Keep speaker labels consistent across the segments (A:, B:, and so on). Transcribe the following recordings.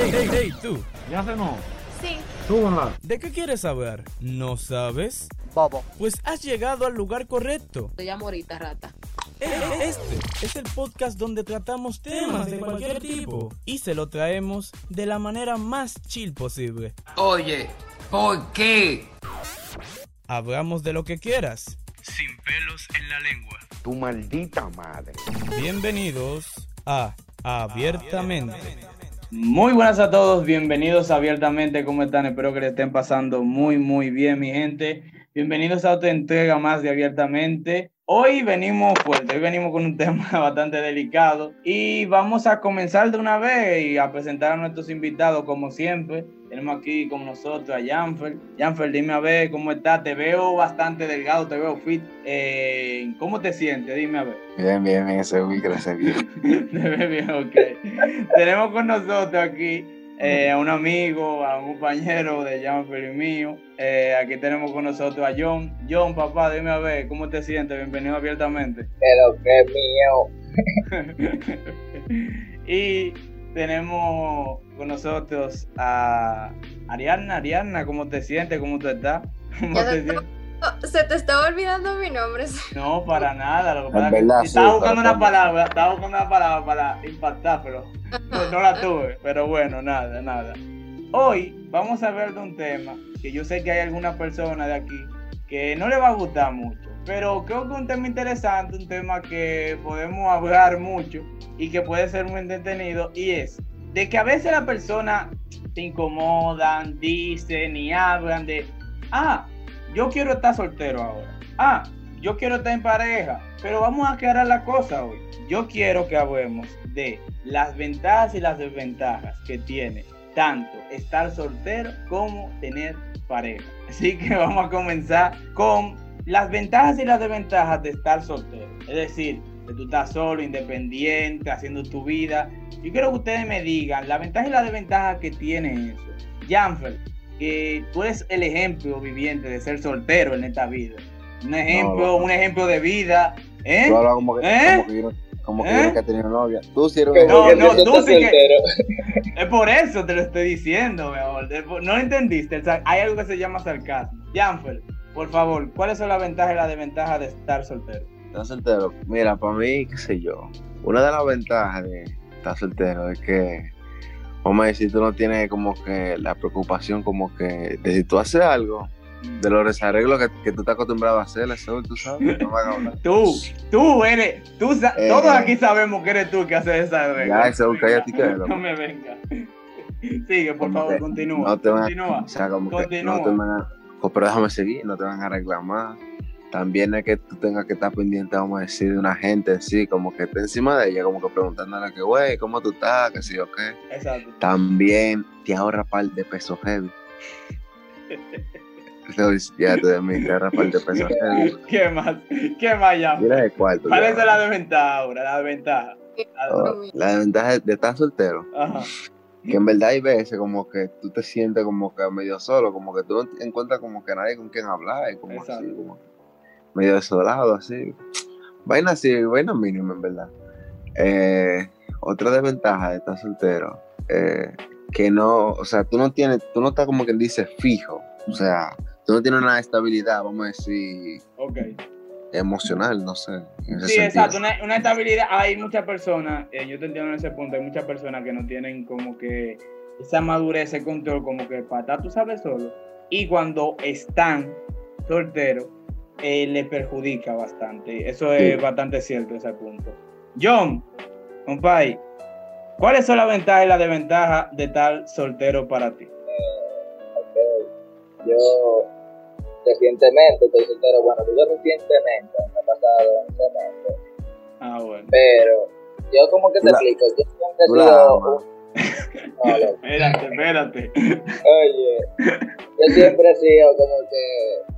A: Hey, hey, hey, tú.
B: ¿Ya se no?
C: Sí.
B: Súbanla.
A: ¿De qué quieres saber? ¿No sabes?
C: Bobo.
A: Pues has llegado al lugar correcto.
C: Te llamo ahorita, rata.
A: E- Este es el podcast donde tratamos temas de cualquier tipo y se lo traemos de la manera más chill posible.
D: Oye, ¿por qué?
A: Hablamos de lo que quieras, sin pelos en la lengua.
E: Tu maldita madre.
A: Bienvenidos a Abiertamente.
F: Muy buenas a todos, bienvenidos abiertamente, ¿cómo están? Espero que le estén pasando muy, muy bien, mi gente. Bienvenidos a otra entrega más de abiertamente. Hoy venimos fuerte, hoy venimos con un tema bastante delicado y vamos a comenzar de una vez y a presentar a nuestros invitados como siempre. Tenemos aquí con nosotros a Janfer. Janfer, dime a ver cómo estás. Te veo bastante delgado, te veo fit. Eh, ¿Cómo te sientes? Dime a ver.
E: Bien, bien, bien, ese Wii, gracias Dios.
F: Te ves bien, ok. Tenemos con nosotros aquí eh, a un amigo, a un compañero de Janfer y mío. Eh, aquí tenemos con nosotros a John. John, papá, dime a ver, ¿cómo te sientes? Bienvenido abiertamente.
G: Pero que mío.
F: y tenemos con nosotros a Ariadna. Ariadna, ¿cómo te sientes? ¿Cómo tú estás? ¿Cómo
H: Ya
F: te sientes?
H: Se te estaba olvidando mi nombre.
F: No, para nada. Lo que pasa es que
E: verdad, sí,
F: estaba buscando una palabra, estaba buscando una palabra para impactar, pero no, no la tuve. Pero bueno, nada, nada. Hoy vamos a ver de un tema que yo sé que hay alguna persona de aquí que no le va a gustar mucho, pero creo que un tema interesante, un tema que podemos hablar mucho y que puede ser muy entretenido y es de que a veces las personas se incomodan, dicen y hablan de, ah, yo quiero estar soltero ahora. Ah, yo quiero estar en pareja. Pero vamos a aclarar la cosa hoy. Yo quiero que hablemos de las ventajas y las desventajas que tiene tanto estar soltero como tener pareja. Así que vamos a comenzar con las ventajas y las desventajas de estar soltero. Es decir, que tú estás solo, independiente, haciendo tu vida. Yo quiero que ustedes me digan la ventaja y la desventaja que tiene eso. Janfer, que tú eres el ejemplo viviente de ser soltero en esta vida. Un ejemplo,
E: no.
F: un ejemplo de vida. ¿eh?
E: Tú hablas como que,
F: ¿Eh?
E: como que yo como que
F: ¿Eh?
E: yo nunca he tenido novia. Tú sí eres un
F: No, no,
G: tú
F: que-. Es por eso te lo estoy diciendo, mi amor. No lo entendiste. Hay algo que se llama sarcasmo. Janfer, por favor, ¿cuáles son las ventajas y las desventajas de estar soltero?
E: Estar soltero. Mira, para mí, qué sé yo. Una de las ventajas de estar soltero es que, vamos a decir, tú no tienes como que la preocupación como que de si tú haces algo, de los desarreglos que, que tú estás acostumbrado a hacer, eso tú sabes, no van a hablar.
F: Tú, tú eres, tú,
E: Eh.
F: todos aquí sabemos que eres tú que haces esa regla.
E: Ya, eso, cállate que
F: No me venga. Sigue, por favor,
E: que
F: continúa.
E: no te a-
F: Continúa.
E: O sea, como que
F: Continúa.
E: no te van a, oh, pero déjame seguir, no te van a reclamar. También es que tú tengas que estar pendiente, vamos a decir, de una gente así, como que esté encima de ella, como que preguntándole que, güey, ¿cómo tú estás? Que sí o qué.
F: Exacto.
E: También te ahorra par de pesos heavy. Ya te de mí, te ahorra par de pesos heavy.
F: ¿Qué más? ¿Qué más, Janfer?
E: Mira el cuarto.
F: ¿Cuál
E: ya.
F: es la desventaja ahora? La desventaja.
E: Oh, la desventaja de estar soltero,
F: Ajá.
E: Que en verdad hay veces como que tú te sientes como que medio solo, como que tú no encuentras como que nadie con quien hablar, y como así,
F: Exacto.
E: como medio desolado, así. Vaina así, vaina mínima en verdad. Eh, otra desventaja de estar soltero, eh, que no, o sea, tú no tienes, tú no estás como quien dice fijo, o sea, tú no tienes una estabilidad, vamos a decir,
F: Ok.
E: Emocional, no sé. en ese
F: Sí,
E: sentido.
F: exacto, una, una estabilidad. Hay muchas personas, eh, yo te entiendo en ese punto, hay muchas personas que no tienen como que esa madurez, ese control, como que para estar, tú sabes, solo. Y cuando están solteros, eh, le perjudica bastante. Eso es bastante cierto, ese punto. John, compadre, ¿cuáles son las ventajas y las desventajas de estar soltero para ti?
G: Yo recientemente estoy soltero. Bueno, digo recientemente, me ha pasado recientemente.
F: Ah, bueno.
G: Pero yo como que te explico, yo siempre he sido un... No.
F: Espérate, espérate.
G: Oye, yo siempre he sido como que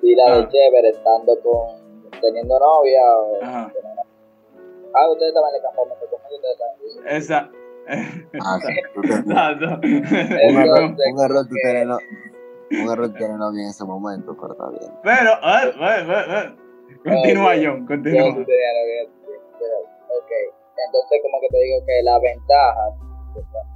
G: pila
F: Ah.
G: de chévere estando con, teniendo novia o...
F: Ajá.
G: Ah, ustedes estaban en el campamento conmigo, ustedes estaban.
E: Ah, sí,
F: Exacto.
E: un error,
G: Entonces,
E: un error tú tener no- un error tú tener novia en ese momento, pero está bien.
F: Pero, a ver, a ver, a ver. Continúa, John,
G: Yo
F: continúa.
G: pero, ok. Entonces, como que te digo que la ventaja,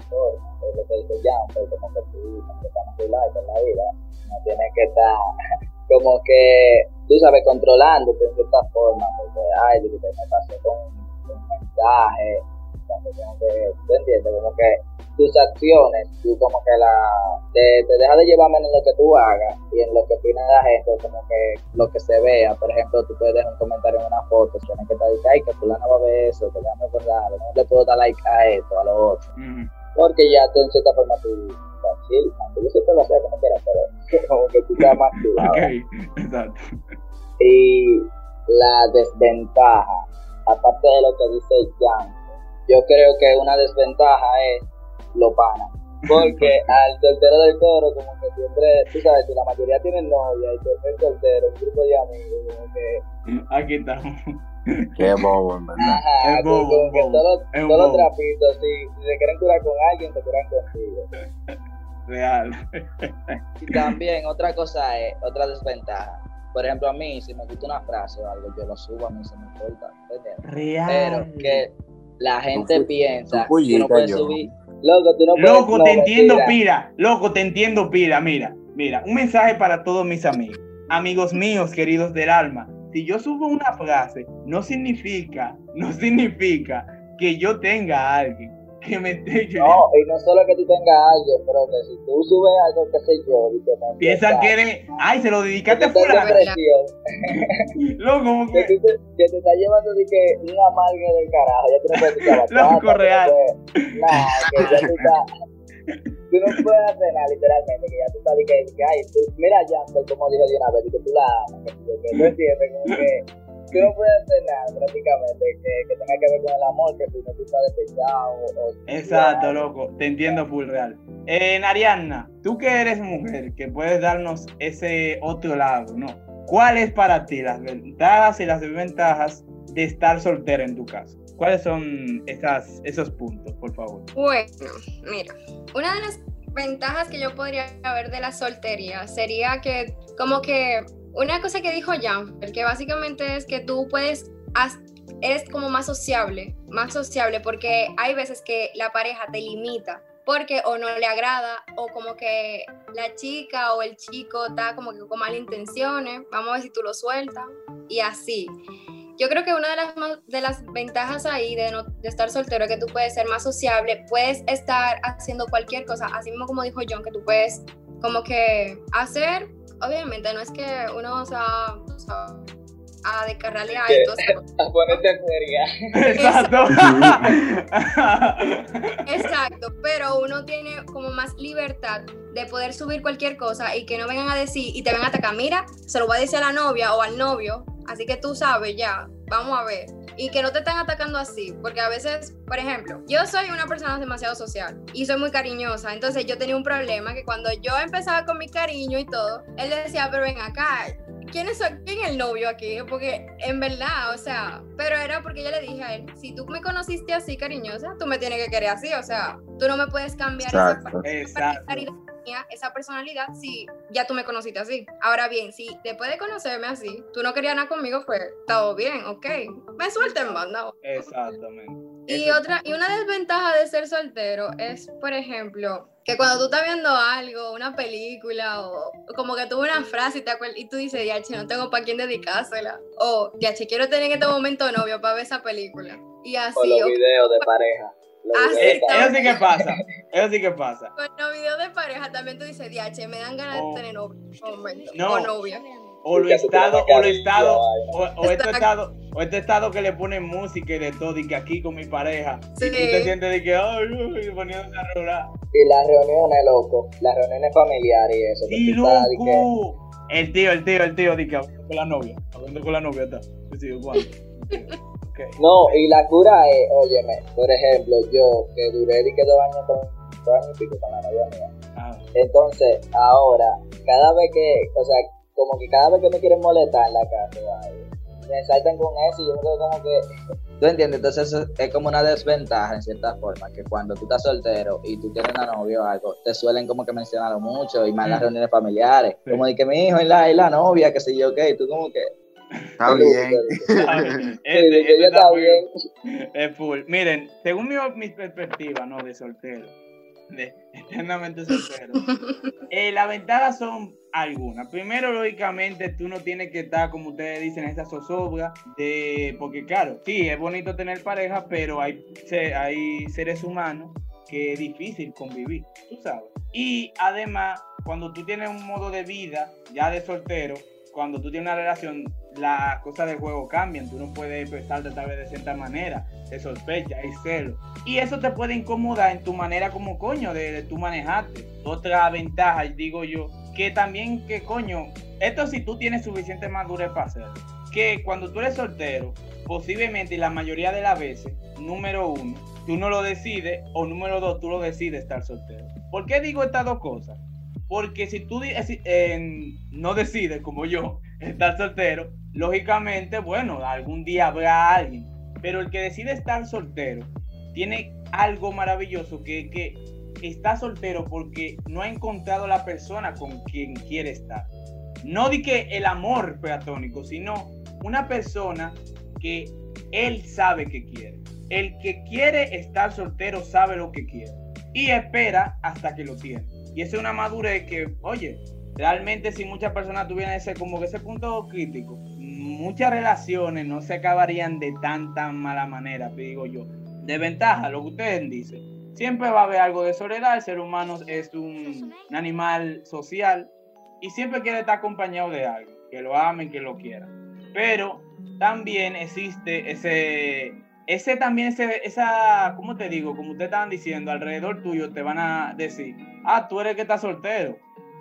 G: forma. Es lo que dice Jan, pero como que tú como que estás en la vida. No tienes que estar como que, tú sabes, controlándote en cierta forma. Porque, ay, que me pasó con un mensaje. Cuando tengo que, ¿tú entiendes? Como que tus acciones, tú como que la, te, te deja de llevarme en lo que tú hagas y en lo que opina la gente, como que lo que se vea. Por ejemplo, tú puedes dejar un comentario en una foto, tienes que estar diciendo, ay, que fulano va a ver eso, que déjame acordar, no le puedo dar like a esto, a lo otro. Porque ya tú en cierta forma tú estás chill, yo siempre lo hacía como quiera, pero como que tú estás más chill
F: exacto.
G: Y la desventaja, aparte de lo que dice Jan, yo creo que una desventaja es lo pana. Porque al soltero del coro, como que siempre, tú sabes, si la mayoría tienen novia y tú eres soltero, un grupo de amigos, como que,
F: Aquí estamos.
E: Qué bobo, en verdad.
G: ajá,
F: Es bobo,
G: como que todos, los trapitos, si, si se quieren curar con alguien, se curan contigo.
F: Real.
G: Y también otra cosa es, otra desventaja. Por ejemplo, a mí, si me gusta una frase o algo, yo lo subo, a mí se me importa.
F: Real.
G: Pero que la gente piensa
E: tú
G: que
E: fullita,
G: puede
E: yo.
G: subir. Loco, tú no puedes.
F: Loco,
G: no,
F: te entiendo pila. Loco, te entiendo pila. Mira, mira. Un mensaje para todos mis amigos. Amigos míos, queridos del alma. Si yo subo una frase, no significa, no significa que yo tenga a alguien que me esté
G: No, y no solo que tú tengas a alguien, pero que si tú subes algo, qué sé yo, y que me
F: Piensan que eres. Ay, se lo dedicaste a
G: que
F: fulano. Loco,
G: que,
F: que.
G: tú te, que te está llevando de que un amargue del carajo, ya tú no puedes escuchar bachata,
F: Loco, real.
G: Nah, que ya tú estás, tú no puedes hacer nada, literalmente, que ya tú estás de que, que, ay, tú, mira ya, pues, como dijo de una vez, que tú la amas, que, que tú entiendes, como que tú no puedes hacer nada, prácticamente, que, que tenga que ver con el amor, que si no tú estás despechado, o, o
F: Exacto, loco. Te entiendo full real. Eh, Arianna, tú que eres mujer, que puedes darnos ese otro lado, ¿no? ¿Cuáles para ti las ventajas y las desventajas de estar soltera en tu caso? ¿Cuáles son esas, esos puntos, por favor?
H: Bueno, mira, una de las ventajas que yo podría ver de la soltería sería que, como que, una cosa que dijo Jan, que básicamente es que tú puedes, eres como más sociable, más sociable, porque hay veces que la pareja te limita. Porque o no le agrada, o como que la chica o el chico está como que con malas intenciones, vamos a ver si tú lo sueltas, y así. Yo creo que una de las, de las ventajas ahí de, no- de estar soltero es que tú puedes ser más sociable, puedes estar haciendo cualquier cosa, así mismo como dijo John, que tú puedes como que hacer, obviamente no es que uno se va o sea, a eso.
G: a ponerte seria.
F: Exacto.
H: Exacto, pero uno tiene como más libertad de poder subir cualquier cosa y que no vengan a decir y te vengan a atacar, mira, se lo voy a decir a la novia o al novio, así que tú sabes ya, vamos a ver. Y que no te están atacando así, porque a veces, por ejemplo, yo soy una persona demasiado social y soy muy cariñosa, entonces yo tenía un problema que cuando yo empezaba con mi cariño y todo, él decía, pero ven acá, ¿quién es, quién es el novio aquí? Porque en verdad, o sea, pero era porque yo le dije a él, si tú me conociste así cariñosa, tú me tienes que querer así, o sea, tú no me puedes cambiar esa
E: Exacto.
F: Exacto.
H: Esa personalidad si ya tú me conociste así. Ahora bien, si después de conocerme así, tú no querías nada conmigo, pues todo bien, ok. Me suelten banda.
F: Exactamente.
H: Y otra, y una desventaja de ser soltero es, por ejemplo, que cuando tú estás viendo algo, una película, o, como que tuve una frase y, te acuer- y tú dices, Diache, no tengo para quién dedicársela. O, Diache, quiero tener en este momento novio para ver esa película. Y así,
G: O los videos de pareja.
H: Ah,
F: Eh,
H: sí,
F: eso sí que pasa. Eso sí que pasa.
H: con los videos de pareja también tú dices, Diache, me dan ganas
F: Oh.
H: de tener novio.
F: No.
H: O novia.
F: O lo estado, o lo estado, o, o este estado, o este estado que le ponen música y de todo, y que aquí con mi pareja,
H: Sí.
F: y tú te sientes de que, ay, ay, poniéndose a rolar.
G: Y las reuniones, loco. Las reuniones familiares y eso. que-
F: loco. El tío, el tío, el tío, de que hablando con la novia, hablando con la novia, está. Yo sigo, ¿cuándo?
G: No, y la cura es, óyeme, por ejemplo, yo que duré de que dos años con, dos años y pico con la novia mía.
F: Ah,
G: Entonces, ahora, cada vez que, o sea, como que cada vez que me quieren molestar en la casa, o algo, me saltan con eso y yo me quedo como que... ¿Tú entiendes? Entonces eso es como una desventaja en cierta forma, que cuando tú estás soltero y tú tienes una novia o algo, te suelen como que mencionarlo mucho y más en las reuniones familiares.
F: Sí.
G: Como de que mi hijo y la, y la novia, que sé yo, qué, y tú como que...
E: Está bien.
F: está bien.
G: Sí,
F: Este- este
G: está bien.
F: Es full. Miren, según mi, mi perspectiva, ¿no? De soltero, de eternamente soltero. Eh, las ventajas son algunas. Primero, lógicamente, tú no tienes que estar, como ustedes dicen, en esa zozobra de, porque claro, sí, es bonito tener pareja, pero hay, hay seres humanos que es difícil convivir, tú sabes. Y además, cuando tú tienes un modo de vida ya de soltero, cuando tú tienes una relación, las cosas del juego cambian. Tú no puedes expresarte tal vez de cierta manera, de sospecha, hay celo. Y eso te puede incomodar en tu manera como coño de, de manejarte. Otra ventaja, digo yo, que también que coño, esto si tú tienes suficiente madurez para hacerlo. Que cuando tú eres soltero, posiblemente y la mayoría de las veces, número uno, tú no lo decides, o número dos, tú lo decides estar soltero. ¿Por qué digo estas dos cosas? Porque si tú no decides, como yo, estar soltero, lógicamente, bueno, algún día habrá alguien. Pero el que decide estar soltero tiene algo maravilloso que, que está soltero porque no ha encontrado la persona con quien quiere estar. No di que el amor platónico, sino una persona que él sabe que quiere. El que quiere estar soltero sabe lo que quiere y espera hasta que lo tiene. Y esa es una madurez que, oye, realmente si muchas personas tuvieran ese como que ese punto crítico, muchas relaciones no se acabarían de tan mala manera, digo yo. De ventaja, lo que ustedes dicen. Siempre va a haber algo de soledad, el ser humano es un, animal social y siempre quiere estar acompañado de algo, que lo amen, que lo quieran. Pero también existe ese, ese también, ese, esa, ¿cómo te digo? Como ustedes estaban diciendo, alrededor tuyo te van a decir, ah, tú eres el que estás soltero.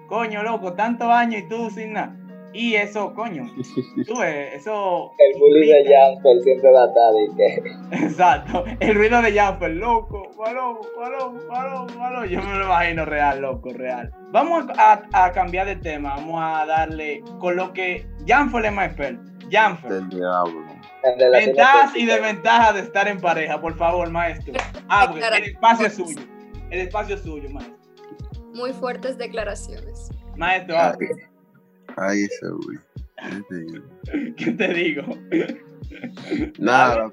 F: Coño, loco, tantos años y tú sin nada. Y eso, coño, tú ves, eso...
G: El bully de Janfer siempre va a estar y que
F: Exacto, el ruido de Jumper, loco, balón, balón, balón, balón. Yo me lo imagino real, loco, real. Vamos a, a cambiar de tema, vamos a darle con lo que Janfer es más experto. Janfer,
E: Del diablo.
F: ventajas y desventajas de estar en pareja, por favor, maestro. Abre, el espacio es suyo. El espacio es suyo, maestro.
H: Muy fuertes declaraciones.
F: Maestro,
E: Ay, ay, ese güey. ¿Qué te digo? Nada.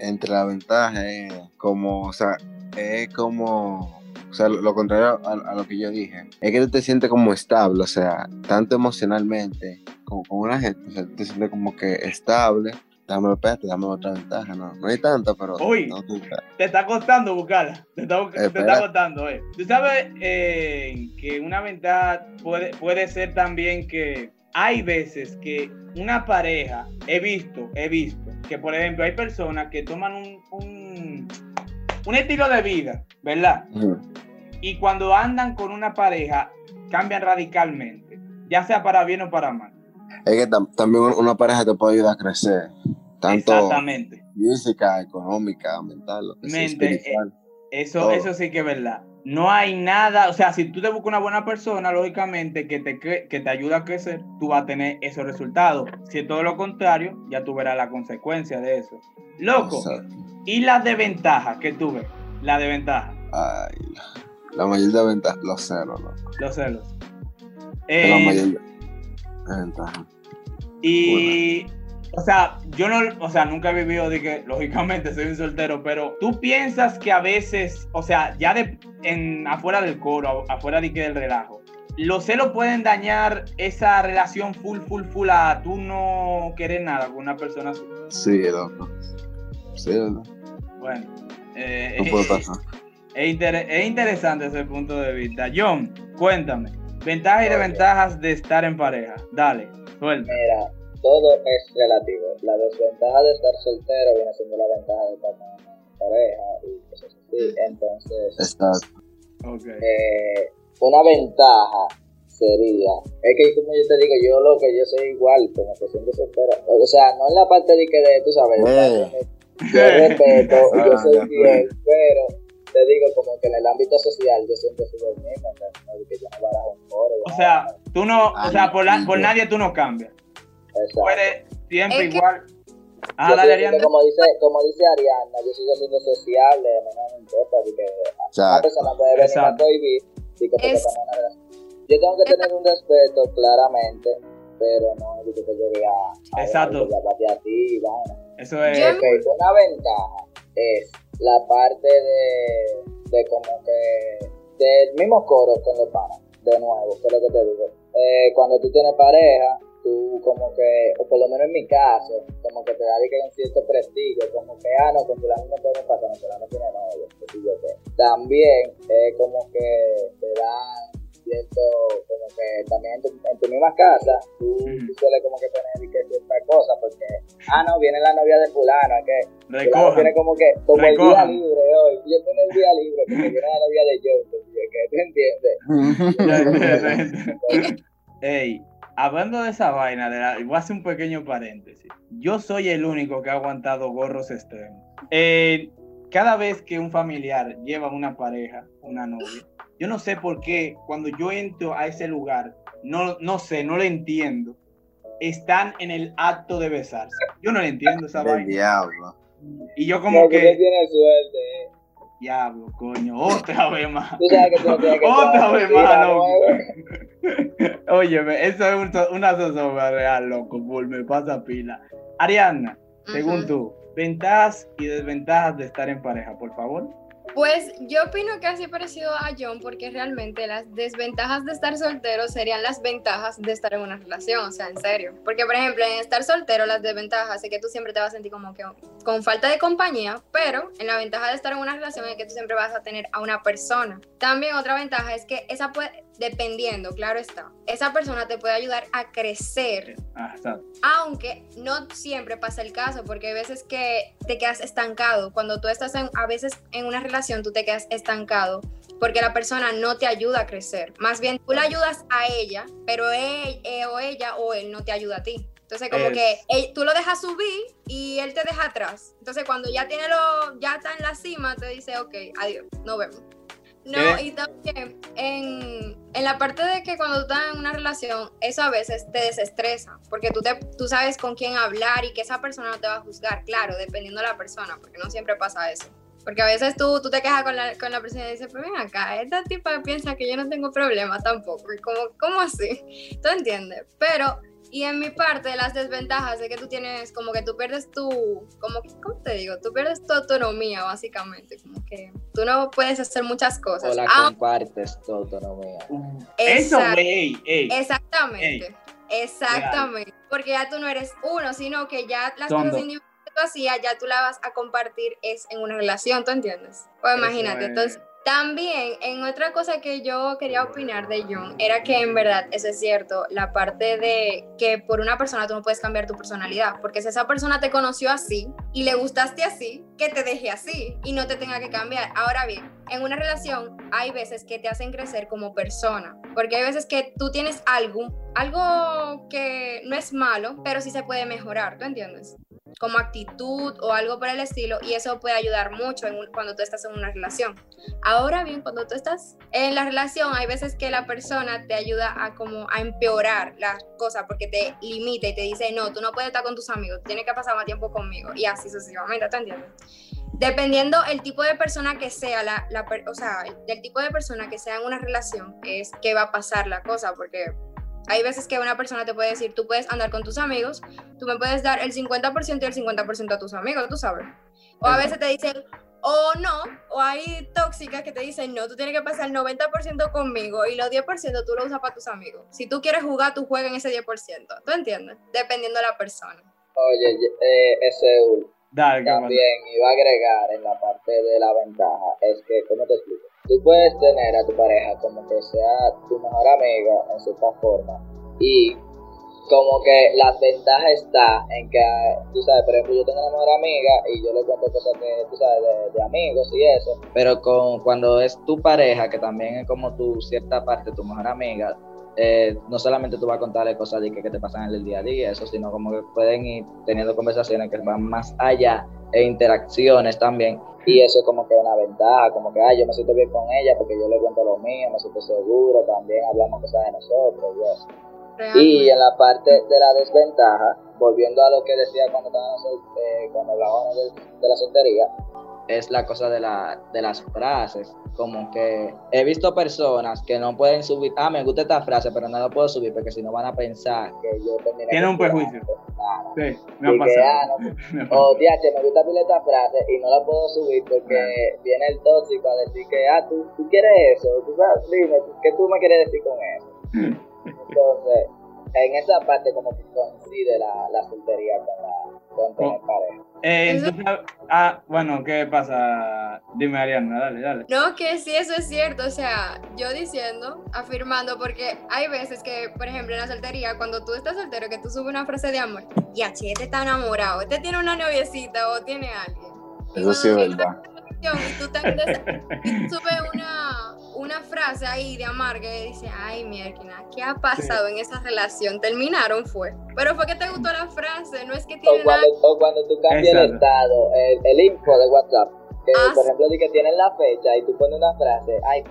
E: Entre la ventaja es como, o sea, es como, o sea, lo, lo contrario a, a lo que yo dije, es que tú te sientes como estable, o sea, tanto emocionalmente como con una gente, o sea, tú te sientes como que estable. Dame, espérate, dame otra ventaja, no, no hay tanta, pero
F: Uy.
E: no tú-
F: Te está costando buscarla. Te está, te está
E: Espera.
F: costando, eh. Tú sabes eh, que una ventaja puede, puede ser también que hay veces que una pareja, he visto, he visto, que por ejemplo hay personas que toman un, un, un estilo de vida, ¿verdad? Y cuando andan con una pareja, cambian radicalmente, ya sea para bien o para mal.
E: Es que tam- también una pareja te puede ayudar a crecer, tanto
F: Exactamente.
E: física, económica, mental, lo que sea,
F: Mente,
E: espiritual.
F: Eso,
E: Todo.
F: eso sí que es verdad. No hay nada, o sea, si tú te buscas una buena persona, lógicamente, que te, que te ayuda a crecer, tú vas a tener esos resultados. Si es todo lo contrario, ya tú verás la consecuencia de eso. Loco,
E: Exacto.
F: y la desventaja que tú ves, la desventaja,
E: Ay, la, mayor de ventaja, los ceros, loco.
F: los celos.
E: Es la
F: Eh,
E: mayor de de ventaja.
F: O sea, yo no, o sea, nunca he vivido de que, lógicamente, soy un soltero, pero tú piensas que a veces, o sea, ya de, en, afuera del coro, afuera de que del relajo, los celos pueden dañar esa relación full, full, full a tú no querer nada con una persona así.
E: Sí, loco. Sí, ¿verdad?
F: Bueno, eh,
E: No puede pasar.
F: es, inter- es interesante ese punto de vista. John, cuéntame, ventajas y desventajas de estar en pareja. Dale, suelta.
G: Mira, todo es relativo. La desventaja de estar soltero viene siendo la ventaja de estar con una pareja y cosas así. Entonces,
E: Exacto.
F: Ok.
G: eh, una ventaja sería, es que como yo te digo, yo lo que yo soy igual, como que siempre soltero. O sea, no en la parte de que de, tú sabes,
E: Eh.
G: yo respeto, yo
E: Ah,
G: soy
E: ya.
G: fiel, pero te digo como que en el ámbito social yo siempre soy el mismo, que yo no barajo un coro.
F: O sea, tú no, o sea, por, la- por nadie tú no cambias.
G: Exacto.
F: Eres siempre
H: Es que-
F: igual. Ah,
G: Yo
F: dale,
G: que
F: Ariana.
G: como dice, como dice Ariana, yo sigo siendo sociable, no me importa, de que una
E: Exacto.
G: persona puede venir a
F: Exacto.
G: prohibir, sí que porque
H: Es-.
G: Yo tengo que tener un respeto, claramente, pero no es de que yo voy a,
F: Exacto.
G: a, a, a ti, vaina.
F: Eso es.
H: Yo-
G: Ok, una ventaja es la parte de, de como que del mismo coro con los panas, de nuevo, que es lo que te digo. Eh, cuando tú tienes pareja, tú como que, o por lo menos en mi caso, como que te da que un cierto prestigio, como que, ah, no, con fulano no podemos pasar, no, fulano no tiene novio, yo. También, eh, como que te dan cierto, como que también en tu, en tu misma casa, tú, tú, sueles como que tener que ciertas cosas, porque, ah, no, viene la novia de fulano, que tiene como que, como
F: Recojan.
G: el día libre hoy, yo tengo el día libre, porque viene la novia de Joseph, que tú entiendes.
F: Ey, hablando de esa vaina, de la- voy a hacer un pequeño paréntesis. Yo soy el único que ha aguantado gorros extremos. Eh, cada vez que un familiar lleva una pareja, una novia, yo no sé por qué cuando yo entro a ese lugar, no, no sé, no lo entiendo. Están en el acto de besarse. Yo no le entiendo esa vaina.
E: diablo.
F: Y yo como que,
G: tienes suerte. eh.
F: Diablo, coño, otra vez más. Otra vez más, loco. Óyeme, eso es un- una zozobra real, loco, bull, me pasa pila. Ariana, según tú, ventajas y desventajas de estar en pareja, por favor.
H: Pues yo opino casi parecido a John porque realmente las desventajas de estar soltero serían las ventajas de estar en una relación, o sea, en serio. Porque por ejemplo, en estar soltero las desventajas es que tú siempre te vas a sentir como que con falta de compañía, pero en la ventaja de estar en una relación es que tú siempre vas a tener a una persona. También otra ventaja es que esa puede, dependiendo, claro está, esa persona te puede ayudar a crecer
F: Ah,
H: aunque no siempre pasa el caso, porque hay veces que te quedas estancado. Cuando tú estás en, a veces en una relación, tú te quedas estancado porque la persona no te ayuda a crecer. Más bien, tú la ayudas a ella, pero él, eh, o ella o él no te ayuda a ti. Entonces, como
F: Es-
H: que él- tú lo dejas subir y él te deja atrás. Entonces, cuando ya tiene lo, ya está en la cima, te dice, ok, adiós, nos vemos. No, y también en, en la parte de que cuando tú estás en una relación, eso a veces te desestresa, porque tú, te, tú sabes con quién hablar y que esa persona no te va a juzgar, claro, dependiendo de la persona, porque no siempre pasa eso. Porque a veces tú, tú te quejas con la, con la persona y dices, pues ven acá, esta tipa piensa que yo no tengo problema tampoco. Y como, ¿cómo así? ¿Tú entiendes? Pero, y en mi parte, las desventajas de que tú tienes, como que tú pierdes tu, como, que- ¿cómo te digo? Tú pierdes tu autonomía, básicamente. Como que tú no puedes hacer muchas cosas.
G: O la
H: Ah,
G: compartes tu autonomía.
F: Eso, güey, ey, ey.
H: Exactamente. Exactamente. Porque ya tú no eres uno, sino que ya las
F: Son
H: cosas individuales que tú hacías, ya tú las vas a compartir es en una relación, ¿tú entiendes? Pues
F: Eso
H: imagínate.
F: es.
H: Entonces, también en otra cosa que yo quería opinar de John era que en verdad eso es cierto, la parte de que por una persona tú no puedes cambiar tu personalidad, porque si esa persona te conoció así y le gustaste así, que te deje así y no te tenga que cambiar. Ahora bien, en una relación hay veces que te hacen crecer como persona, porque hay veces que tú tienes algo, algo que no es malo, pero sí se puede mejorar, ¿tú entiendes? Como actitud o algo por el estilo, y eso puede ayudar mucho cuando tú estás en una relación. Ahora bien, cuando tú estás en la relación, hay veces que la persona te ayuda a como a empeorar las cosas porque te limita y te dice, no, tú no puedes estar con tus amigos, tienes que pasar más tiempo conmigo y así sucesivamente, ¿tú entiendes? Dependiendo el tipo de persona que sea, la, la o sea, del tipo de persona que sea en una relación, es que va a pasar la cosa, porque hay veces que una persona te puede decir, tú puedes andar con tus amigos, tú me puedes dar el 50% y el 50% a tus amigos, tú sabes. O a veces te dicen, o no, o hay tóxicas que te dicen, no, tú tienes que pasar el 90% conmigo y los 10% tú lo usas para tus amigos. Si tú quieres jugar, tú juegas en ese 10%. ¿Tú entiendes? Dependiendo de la persona.
G: Oye, eh, ese
F: Dale,
G: también iba a agregar en la parte de la ventaja, es que, ¿cómo te explico? Tú puedes tener a tu pareja como que sea tu mejor amiga en cierta forma. Y como que la ventaja está en que, tú sabes, por ejemplo, yo tengo una mejor amiga y yo le cuento cosas que, tú sabes, de, de amigos y eso, pero con, cuando es tu pareja, que también es como tu cierta parte, tu mejor amiga, eh, no solamente tú vas a contarle cosas de que, que te pasan en el día a día, eso, sino como que pueden ir teniendo conversaciones que van más allá e interacciones también. Y eso es como que una ventaja, como que, ay, yo me siento bien con ella porque yo le cuento lo mío, me siento seguro, también hablamos cosas de nosotros y eso. Y en la parte de la desventaja, volviendo a lo que decía cuando, estábamos, eh, cuando hablábamos de, de la soltería, es la cosa de, la, de las frases como que he visto personas que no pueden subir, ah, me gusta esta frase, pero no la puedo subir porque si no van a pensar que yo terminé.
F: Tiene un
G: nada.
F: Sí, me ha
G: que, ah,
F: pasado.
G: no,
F: Me ha pasado.
G: o diache, me gusta esta frase y no la puedo subir porque viene el tóxico a decir que, ah, tú, tú quieres eso, tú sabes, dime, ¿qué tú me quieres decir con eso? Entonces, en esa parte como que coincide la, la soltería con la con tener
F: Oh.
G: pareja.
F: Eh, entonces, ah, bueno, ¿qué pasa? Dime, Ariana, dale, dale.
H: No, que sí, eso es cierto. O sea, yo diciendo, afirmando, porque hay veces que, por ejemplo, en la soltería, cuando tú estás soltero, que tú subes una frase de amor, ya, che, este está enamorado, este tiene una noviecita o tiene alguien. Y
E: Eso sí es verdad.
H: una relación Y tú, te- y tú subes una, una frase ahí de amarga y dices, ay, mierda, ¿qué ha pasado en esa relación? Terminaron, fue. Pero fue que te gustó la frase, no es que
G: O
H: tiene nada.
G: cuando, o cuando tú cambias el
F: Exacto.
G: estado, el, el info de WhatsApp, que
H: Ah,
G: por
H: sí.
G: ejemplo, di que tienen la fecha y tú pones una frase, ay,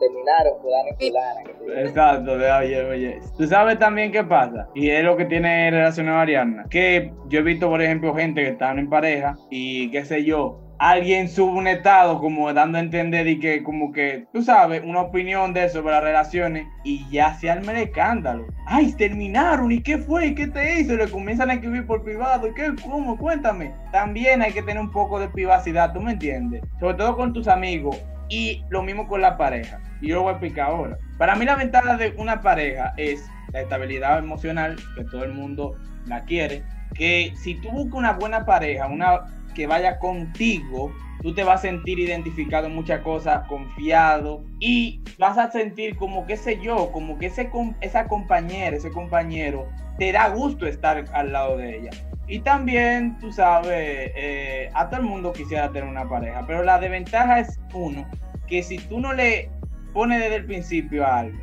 G: terminaron fulano y fulana. que sí.
F: Exacto, de oye, oye. Tú sabes también qué pasa, y es lo que tiene relacionado a Ariana, que yo he visto, por ejemplo, gente que están en pareja y qué sé yo, alguien sube un estado como dando a entender y que como que, tú sabes, una opinión de eso sobre las relaciones y ya se arma el escándalo. Ay, terminaron, ¿y qué fue? ¿Y qué te hizo? Y le comienzan a escribir por privado, ¿y qué? ¿Cómo? Cuéntame. También hay que tener un poco de privacidad, ¿tú me entiendes? Sobre todo con tus amigos y lo mismo con la pareja. Y yo lo voy a explicar ahora. Para mí la ventaja de una pareja es la estabilidad emocional, que todo el mundo la quiere. Que si tú buscas una buena pareja, una que vaya contigo, tú te vas a sentir identificado en muchas cosas, confiado y vas a sentir como, qué sé yo, como que ese, esa compañera, ese compañero, te da gusto estar al lado de ella. Y también, tú sabes, eh, a todo el mundo quisiera tener una pareja, pero la desventaja es uno, que si tú no le pones desde el principio a algo,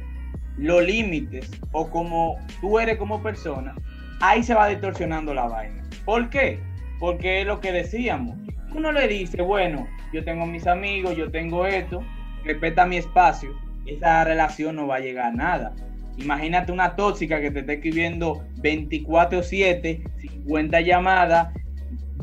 F: los límites o como tú eres como persona, ahí se va distorsionando la vaina. ¿Por qué? Porque es lo que decíamos. Uno le dice, bueno, yo tengo mis amigos, yo tengo esto, respeta mi espacio, esa relación no va a llegar a nada. Imagínate una tóxica que te está escribiendo 24/7, 50 llamadas,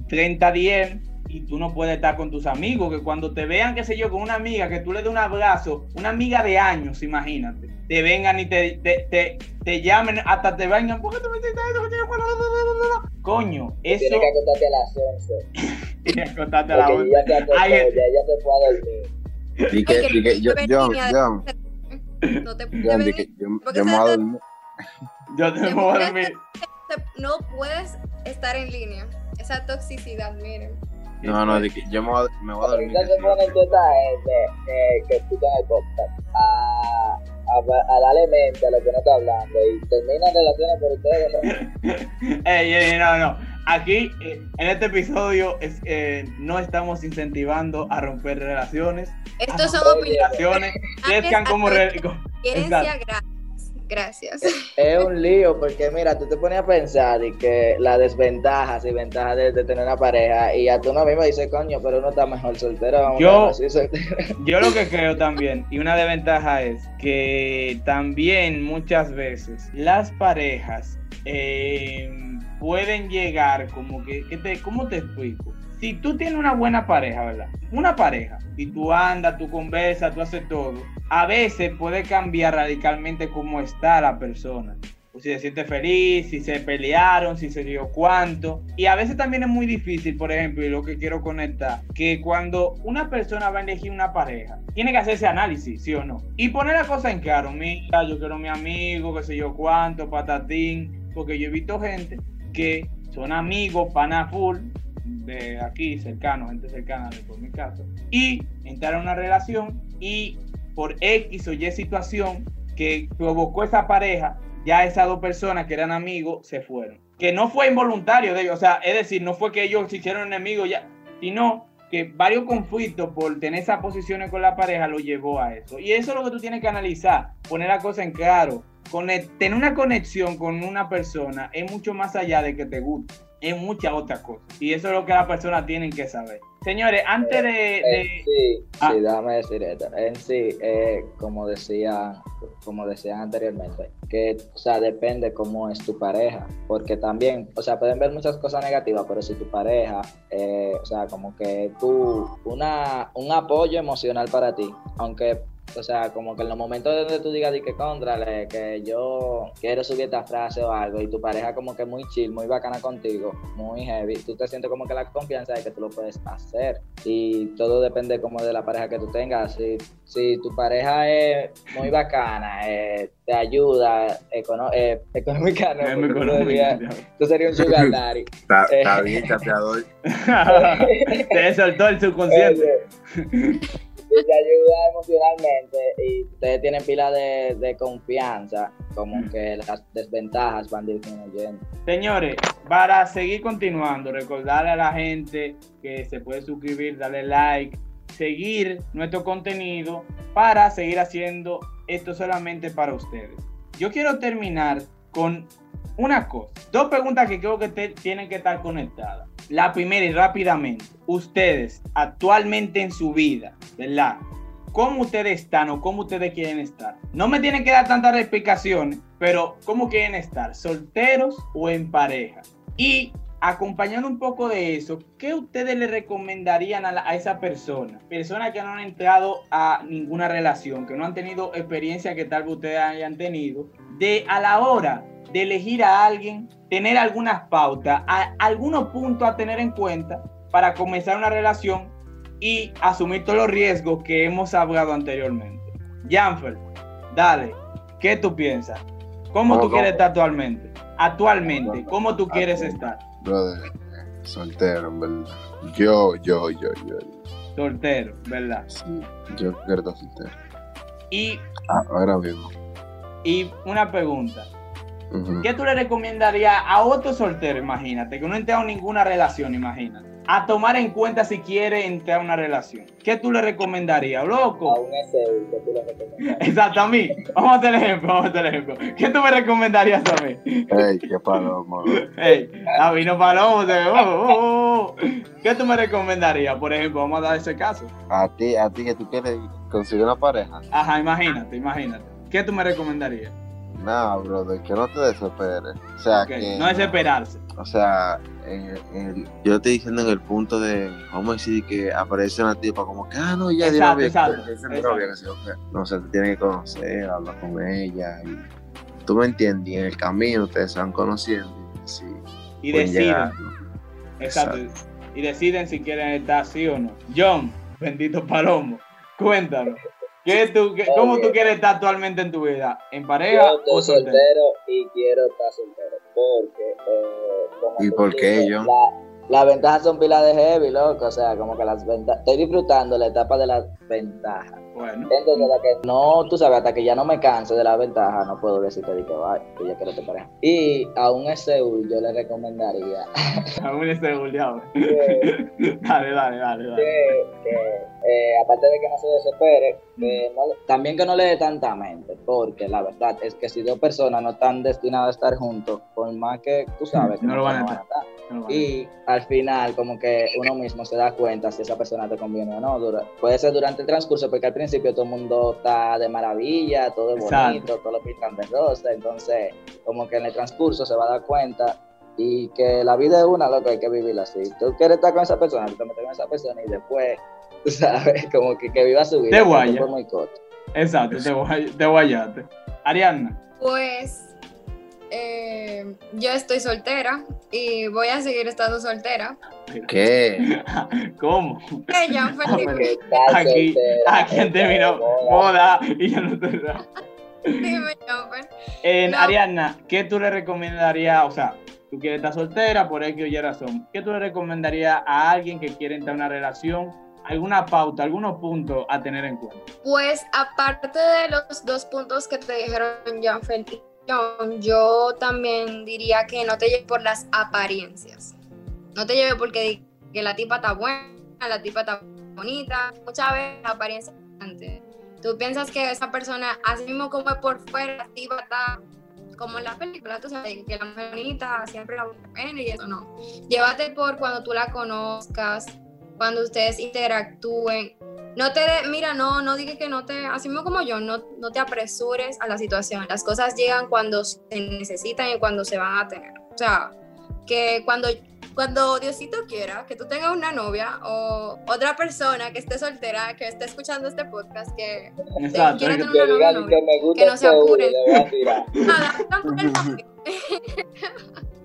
F: 30 10 y tú no puedes estar con tus amigos, que cuando te vean, qué sé yo, con una amiga, que tú le des un abrazo, una amiga de años, imagínate, te vengan y te, te, te, te llamen, hasta te vengan, ¿por qué tú me hiciste eso? ¿Por qué yo- Coño, eso
G: Tienes que acostarte a las 11.
F: tienes que contarte a la
G: Porque
F: otra.
G: ya se acostó,
F: Ay,
G: ya, ya se fue a dormir.
E: Di que, di que, yo,
H: no te
E: John, John,
H: No te
E: John, di que yo, yo me voy a dormir.
F: Yo te
H: Te
F: voy a
H: puedes-
F: dormir.
H: te- no puedes estar en línea. Esa toxicidad, miren.
E: No, no, di que yo me voy, a- me voy a dormir.
G: Ahorita se ponen toda esta gente eh, que escuchan el podcast a, a, a darle mente a lo que no está hablando y terminan relaciones por ustedes. ¿no?
F: Ey, ey, no, no. Aquí, eh, en este episodio, es, eh, no estamos incentivando a romper relaciones.
H: Estos son opiniones.
F: relaciones. Crezcan como... re- co-
H: Gerencia
F: Exacto.
H: gratis. Gracias.
G: Es un lío porque mira, tú te pones a pensar y que las desventajas y ventajas de, de tener una pareja y a tú no mismo dices, coño, pero uno está mejor soltero.
F: Yo-
G: a ver, así soltero.
F: Yo lo que creo también, y una desventaja es que también muchas veces las parejas eh, pueden llegar como que, que te, ¿cómo te explico? Si tú tienes una buena pareja, ¿verdad? Una pareja, y tú andas, tú conversas, tú haces todo, a veces puede cambiar radicalmente cómo está la persona. O si se siente feliz, si se pelearon, si se dio cuánto. Y a veces también es muy difícil, por ejemplo, y lo que quiero conectar, que cuando una persona va a elegir una pareja, tiene que hacer ese análisis, ¿sí o no? Y poner la cosa en claro, mira, yo quiero mi amigo, qué sé yo cuánto, patatín, porque yo he visto gente que son amigos, pana full, de aquí, cercanos, gente cercana por mi casa, y entraron a una relación y por X o Y situación que provocó esa pareja, ya esas dos personas que eran amigos se fueron. Que no fue involuntario de ellos, o sea, es decir, no fue que ellos se hicieron enemigos ya, sino que varios conflictos por tener esas posiciones con la pareja lo llevó a eso. Y eso es lo que tú tienes que analizar, poner la cosa en claro. Conect- tener una conexión con una persona es mucho más allá de que te guste. En muchas otras cosas. Y eso es lo que las personas tienen que saber. Señores, antes de...
G: Eh,
F: de-
G: sí,
F: Ah.
G: sí, déjame decir esto. En sí, eh, como decía, como decían anteriormente, que, o sea, depende cómo es tu pareja, porque también, o sea, pueden ver muchas cosas negativas, pero si tu pareja, eh, o sea, como que tú, una, un apoyo emocional para ti, aunque o sea, como que en los momentos donde tú digas di que contrale, que yo quiero subir esta frase o algo, y tu pareja como que muy chill, muy bacana contigo, muy heavy, tú te sientes como que la confianza de que tú lo puedes hacer. Y todo depende como de la pareja que tú tengas. Si, si tu pareja es muy bacana, eh, te ayuda econo- eh, económica, no, tú serías- tú serías un sugar daddy.
E: Está,
G: Eh.
E: está bien, chapeador.
F: Se soltó el subconsciente.
G: Te ayuda emocionalmente y ustedes tienen pila de, de confianza, como
F: Mm.
G: que las desventajas van disminuyendo.
F: Señores, para seguir continuando, recordarle a la gente que se puede suscribir, darle like, seguir nuestro contenido para seguir haciendo esto solamente para ustedes. Yo quiero terminar con una cosa, dos preguntas que creo que tienen que estar conectadas. La primera y rápidamente, ustedes actualmente en su vida, ¿verdad? ¿Cómo ustedes están o cómo ustedes quieren estar? No me tienen que dar tantas explicaciones, pero ¿cómo quieren estar? ¿Solteros o en pareja? Y acompañando un poco de eso, ¿qué ustedes le recomendarían a, la- a esa persona? Personas que no han entrado a ninguna relación, que no han tenido experiencia que tal vez ustedes hayan tenido, de a la hora de elegir a alguien, tener algunas pautas, a- algunos puntos a tener en cuenta para comenzar una relación y asumir todos los riesgos que hemos hablado anteriormente. Janfer, dale, ¿qué tú piensas? ¿Cómo tú
E: ¿Cómo,
F: quieres estar actualmente? Actualmente, ¿cómo tú quieres estar?
E: Brother, soltero, en verdad. Yo, yo, yo, yo.
F: Soltero, ¿verdad?
E: Sí, yo quiero estar soltero.
F: Y,
E: Ah, ahora mismo.
F: y una pregunta. ¿Qué tú le recomendarías a otro soltero, imagínate, que no ha entrado en ninguna relación, imagínate? A tomar en cuenta si quiere entrar a una relación. ¿Qué tú le recomendarías,
G: A
F: loco?
G: un SU que tú le recomiendas.
F: Exacto, a mí. Vamos a hacer el ejemplo, vamos a hacer el ejemplo. ¿Qué tú me recomendarías a mí?
E: Ey, qué palomo.
F: Hey, a vino palomo, se ve. oh, oh, oh. ¿Qué tú me recomendarías? Por ejemplo, vamos a dar ese caso.
E: A ti, a ti que tú quieres conseguir una pareja.
F: Ajá, imagínate, imagínate. ¿Qué tú me recomendarías?
E: No, brother, que no te desesperes. O sea, que.
F: no desesperarse.
E: O sea, en yo estoy diciendo en el punto de, vamos a decir que aparece una tipa como que, ah, no, ya de
F: Exacto,
E: novia. No sé, tú tienes que conocer, hablar con ella. Y, tú me entiendes, y en el camino ustedes se van conociendo. Y, sí,
F: Y deciden.
E: llegar, ¿no?
F: Exacto. Y deciden si quieren estar sí o no. John, bendito palomo, cuéntanos. ¿qué tú, qué- ¿Cómo tú quieres estar actualmente en tu vida? ¿En pareja
G: Yo
F: o
G: estoy
F: soltero?
G: soltero y quiero estar soltero porque eh, como
E: ¿Y por qué,
G: la- Las ventajas son pilas de heavy, loco. O sea, como que las ventajas. Estoy disfrutando la etapa de las ventajas.
F: Bueno,
G: que no, tú sabes, hasta que ya no me canse de las ventajas, no puedo decirte de que vaya, que ya quiero tu pareja. Y a un SU yo le recomendaría
F: aún estoy bulleado.
G: que,
F: Dale, dale, dale, dale.
G: que, que, eh, aparte de que no se desespere, que no también que no le dé tanta mente, porque la verdad es que si dos personas no están destinadas a estar juntos, por más que tú sabes que
F: No lo van a
G: van a estar.
F: No.
G: Y al final, como que uno mismo se da cuenta si esa persona te conviene o no. Dura- puede ser durante el transcurso, porque al principio todo el mundo está de maravilla, todo es
F: Exacto.
G: bonito, todo lo pintan de rosa. Entonces, como que en el transcurso se va a dar cuenta y que la vida es una, loco, hay que vivirla así. Tú quieres estar con esa persona, tú te metes con esa persona y después, tú sabes, como que, que viva su vida.
F: De
G: porque
F: guaya.
G: muy corto.
F: Exacto, te, guay- te guayaste. Ariadna,
H: Pues eh, yo estoy soltera y voy a seguir estando soltera.
E: ¿Qué?
F: ¿cómo? Aquí, aquí han terminado
G: moda.
F: moda y ya no te
H: Dime.
F: En
H: No.
F: Ariadna, ¿qué tú le recomendarías? O sea, tú quieres estar soltera por X o Y razón. ¿Qué tú le recomendarías a alguien que quiere entrar en una relación? ¿Alguna pauta, algunos puntos a tener en cuenta?
H: Pues aparte de los dos puntos que te dijeron Janfer yo también diría que no te lleves por las apariencias. No te lleves porque que la tipa está buena, la tipa está bonita. Muchas veces la apariencia es importante. Tú piensas que esa persona, así mismo como es por fuera, la tipa está como en la película, tú sabes, que la mujer bonita siempre la pena y eso no. Llévate por cuando tú la conozcas, cuando ustedes interactúen. No te, de- mira, no, no digas que no te, así mismo como yo, no, no te apresures a la situación. Las cosas llegan cuando se necesitan y cuando se van a tener. O sea, que cuando, cuando Diosito quiera que tú tengas una novia o otra persona que esté soltera, que esté escuchando este podcast, que
F: Exacto. que-
H: tener una novia,
G: que me gusta
H: que no se
G: Uber,
H: apuren.
G: le voy a tirar.
H: nada, el momento.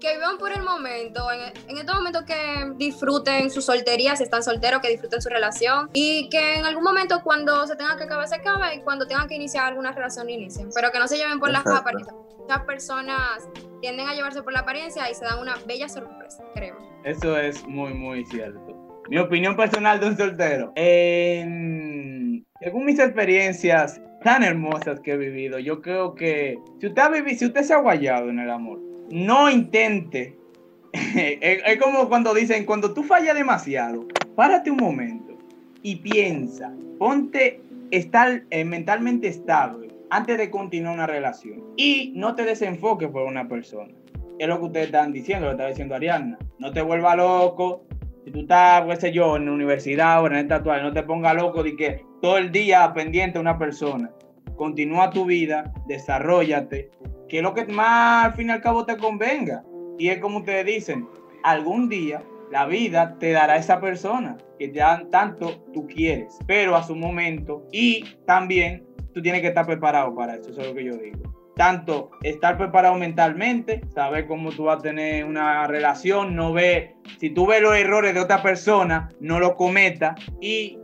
H: que vivan por el momento, en, en estos momentos que disfruten su soltería, si están solteros, que disfruten su relación y que en algún momento cuando se tenga que acabar, se acabe y cuando tengan que iniciar alguna relación, inicien, pero que no se lleven por las
E: Exacto.
H: apariencias. Muchas personas tienden a llevarse por la apariencia y se dan una bella sorpresa, creo.
F: Eso es muy, muy cierto. Mi opinión personal de un soltero. En- según mis experiencias tan hermosas que he vivido, yo creo que si usted, ha vivido, si usted se ha guayado en el amor, no intente. es, como cuando dicen, cuando tú fallas demasiado, párate un momento y piensa, ponte estar eh, mentalmente estable antes de continuar una relación y no te desenfoques por una persona es lo que ustedes están diciendo, lo está diciendo Ariadna. No te vuelva loco. Si tú estás, qué sé yo, en la universidad o en el tatuaje, no te ponga loco de que todo el día pendiente una persona. Continúa tu vida, desarrollate, que es lo que más al fin y al cabo te convenga. Y es como ustedes dicen, algún día la vida te dará esa persona que dan tanto tú quieres, pero a su momento y también tú tienes que estar preparado para eso, eso es lo que yo digo tanto estar preparado mentalmente, saber cómo tú vas a tener una relación, no ver, si tú ves los errores de otra persona, no los cometa y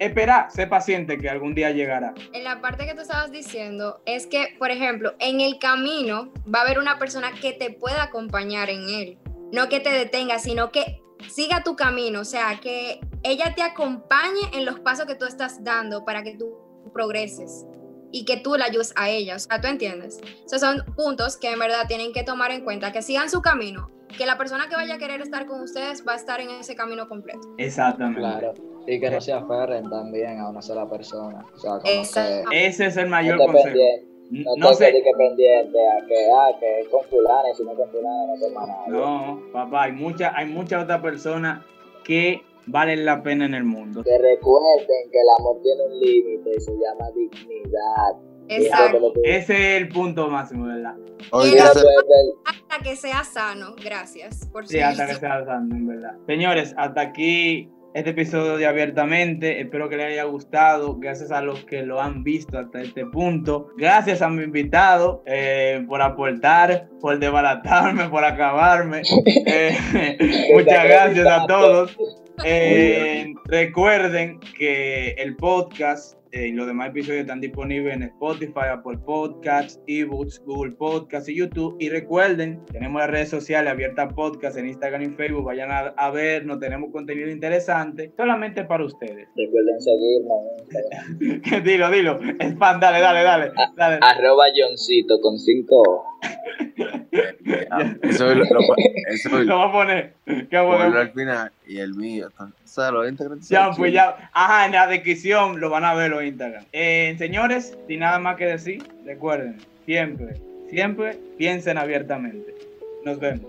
F: esperar, sé paciente que algún día llegará.
H: En la parte que tú estabas diciendo es que, por ejemplo, en el camino va a haber una persona que te pueda acompañar en él. No que te detenga, sino que siga tu camino. O sea, que ella te acompañe en los pasos que tú estás dando para que tú progreses y que tú la ayudes a ella. O sea, ¿tú entiendes? Esos son puntos que en verdad tienen que tomar en cuenta, que sigan su camino, que la persona que vaya a querer estar con ustedes va a estar en ese camino completo.
F: Exactamente.
G: Claro. Y que no se aferren también a una sola persona. O sea, como que
F: Ese es el mayor consejo.
G: no,
F: No sé,
G: que pendiente a que, ah, que con fulana y si no con fulana no toma nada.
F: no, papá, hay muchas hay muchas otras personas que valen la pena en el mundo.
G: Que recuerden que el amor tiene un límite y se llama dignidad.
H: Exacto.
F: Ese es el punto máximo, ¿verdad?
E: Oye,
H: Y
E: eso-
H: Hasta que sea sano. Gracias por
F: Sí, hasta que sea dando, en verdad. Señores, hasta aquí este episodio de Abiertamente. Espero que les haya gustado. Gracias a los que lo han visto hasta este punto. Gracias a mi invitado eh, por aportar, por desbaratarme, por acabarme. Eh, muchas gracias a todos. Eh, recuerden que el podcast eh, y los demás episodios están disponibles en Spotify, Apple Podcasts, eBooks, Google Podcasts y YouTube. Y recuerden, tenemos las redes sociales abiertas podcast en Instagram y Facebook. Vayan a, a vernos, tenemos contenido interesante solamente para ustedes.
G: Recuerden Instagram.
F: dilo, dilo. Spam, dale, dale, dale. dale.
G: Arroba Johncito con 5
E: eso es lo, lo- eso es
F: Lo voy a poner. ¿Qué
E: al final y el mío. O sea, los Instagram
F: Ya, pues ya. Ajá, en la descripción lo van a ver los Instagram. Eh, señores, sin nada más que decir, recuerden, siempre, siempre piensen abiertamente. Nos vemos.